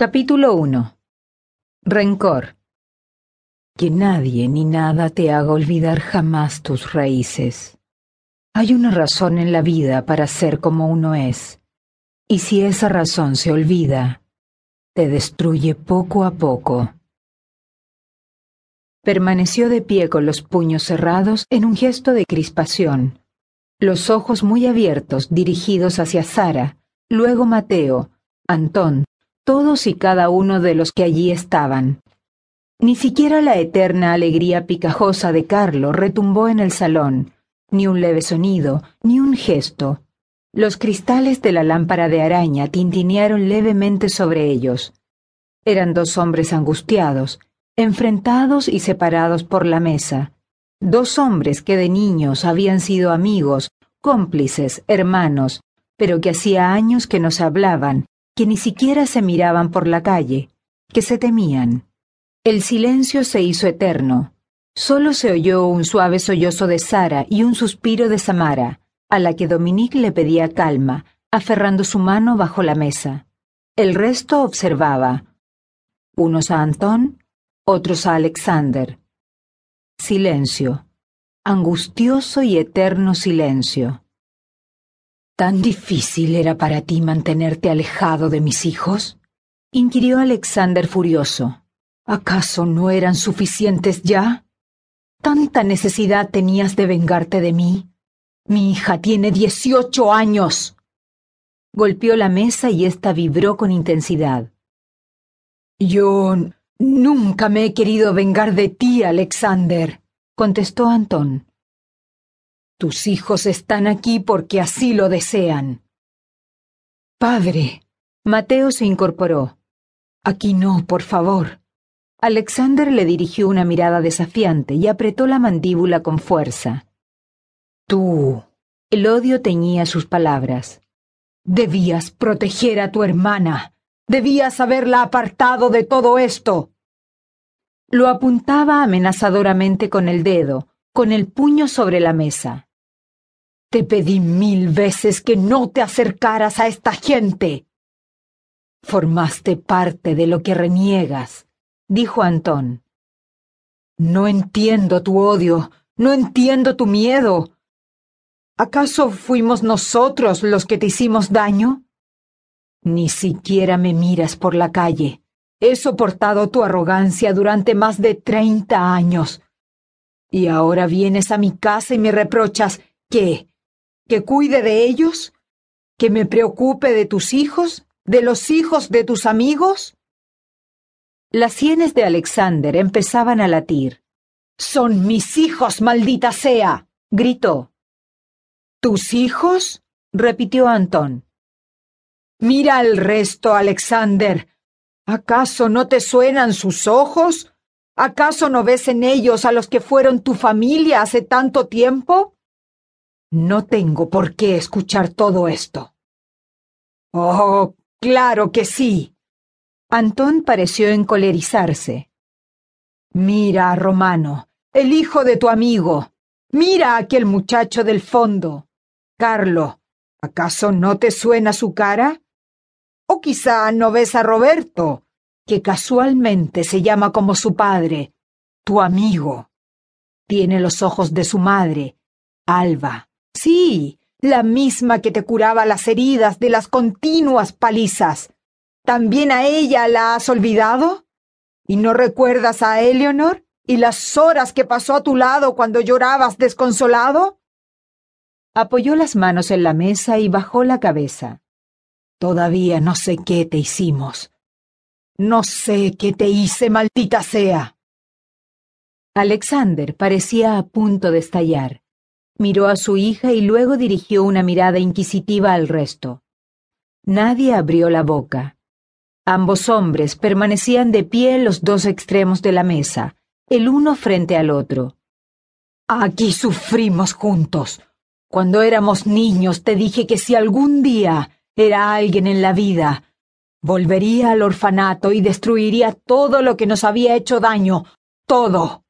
Capítulo 1 Rencor Que nadie ni nada te haga olvidar jamás tus raíces. Hay una razón en la vida para ser como uno es, y si esa razón se olvida, te destruye poco a poco. Permaneció de pie con los puños cerrados en un gesto de crispación, los ojos muy abiertos dirigidos hacia Sara, luego Mateo, Antón, todos y cada uno de los que allí estaban. Ni siquiera la eterna alegría picajosa de Carlo retumbó en el salón, ni un leve sonido, ni un gesto. Los cristales de la lámpara de araña tintinearon levemente sobre ellos. Eran dos hombres angustiados, enfrentados y separados por la mesa. Dos hombres que de niños habían sido amigos, cómplices, hermanos, pero que hacía años que no se hablaban que ni siquiera se miraban por la calle, que se temían. El silencio se hizo eterno. Solo se oyó un suave sollozo de Sara y un suspiro de Samara, a la que Dominique le pedía calma, aferrando su mano bajo la mesa. El resto observaba. Unos a Antón, otros a Alexander. Silencio. Angustioso y eterno silencio. ¿Tan difícil era para ti mantenerte alejado de mis hijos? inquirió Alexander furioso. ¿Acaso no eran suficientes ya? ¿Tanta necesidad tenías de vengarte de mí? Mi hija tiene dieciocho años. Golpeó la mesa y ésta vibró con intensidad. Yo nunca me he querido vengar de ti, Alexander, contestó Antón. Tus hijos están aquí porque así lo desean. Padre. Mateo se incorporó. Aquí no, por favor. Alexander le dirigió una mirada desafiante y apretó la mandíbula con fuerza. Tú. El odio teñía sus palabras. Debías proteger a tu hermana. Debías haberla apartado de todo esto. Lo apuntaba amenazadoramente con el dedo, con el puño sobre la mesa. Te pedí mil veces que no te acercaras a esta gente. Formaste parte de lo que reniegas, dijo Antón. No entiendo tu odio, no entiendo tu miedo. ¿Acaso fuimos nosotros los que te hicimos daño? Ni siquiera me miras por la calle. He soportado tu arrogancia durante más de treinta años. Y ahora vienes a mi casa y me reprochas que que cuide de ellos, que me preocupe de tus hijos, de los hijos de tus amigos? Las sienes de Alexander empezaban a latir. Son mis hijos, maldita sea. gritó. ¿Tus hijos? repitió Antón. Mira el resto, Alexander. ¿Acaso no te suenan sus ojos? ¿Acaso no ves en ellos a los que fueron tu familia hace tanto tiempo? No tengo por qué escuchar todo esto. Oh, claro que sí. Antón pareció encolerizarse. Mira, Romano, el hijo de tu amigo. Mira a aquel muchacho del fondo. Carlo, ¿acaso no te suena su cara? O quizá no ves a Roberto, que casualmente se llama como su padre, tu amigo. Tiene los ojos de su madre, Alba. Sí, la misma que te curaba las heridas de las continuas palizas. ¿También a ella la has olvidado? ¿Y no recuerdas a Eleanor y las horas que pasó a tu lado cuando llorabas desconsolado? Apoyó las manos en la mesa y bajó la cabeza. Todavía no sé qué te hicimos. No sé qué te hice, maldita sea. Alexander parecía a punto de estallar. Miró a su hija y luego dirigió una mirada inquisitiva al resto. Nadie abrió la boca. Ambos hombres permanecían de pie en los dos extremos de la mesa, el uno frente al otro. Aquí sufrimos juntos. Cuando éramos niños te dije que si algún día era alguien en la vida, volvería al orfanato y destruiría todo lo que nos había hecho daño, todo.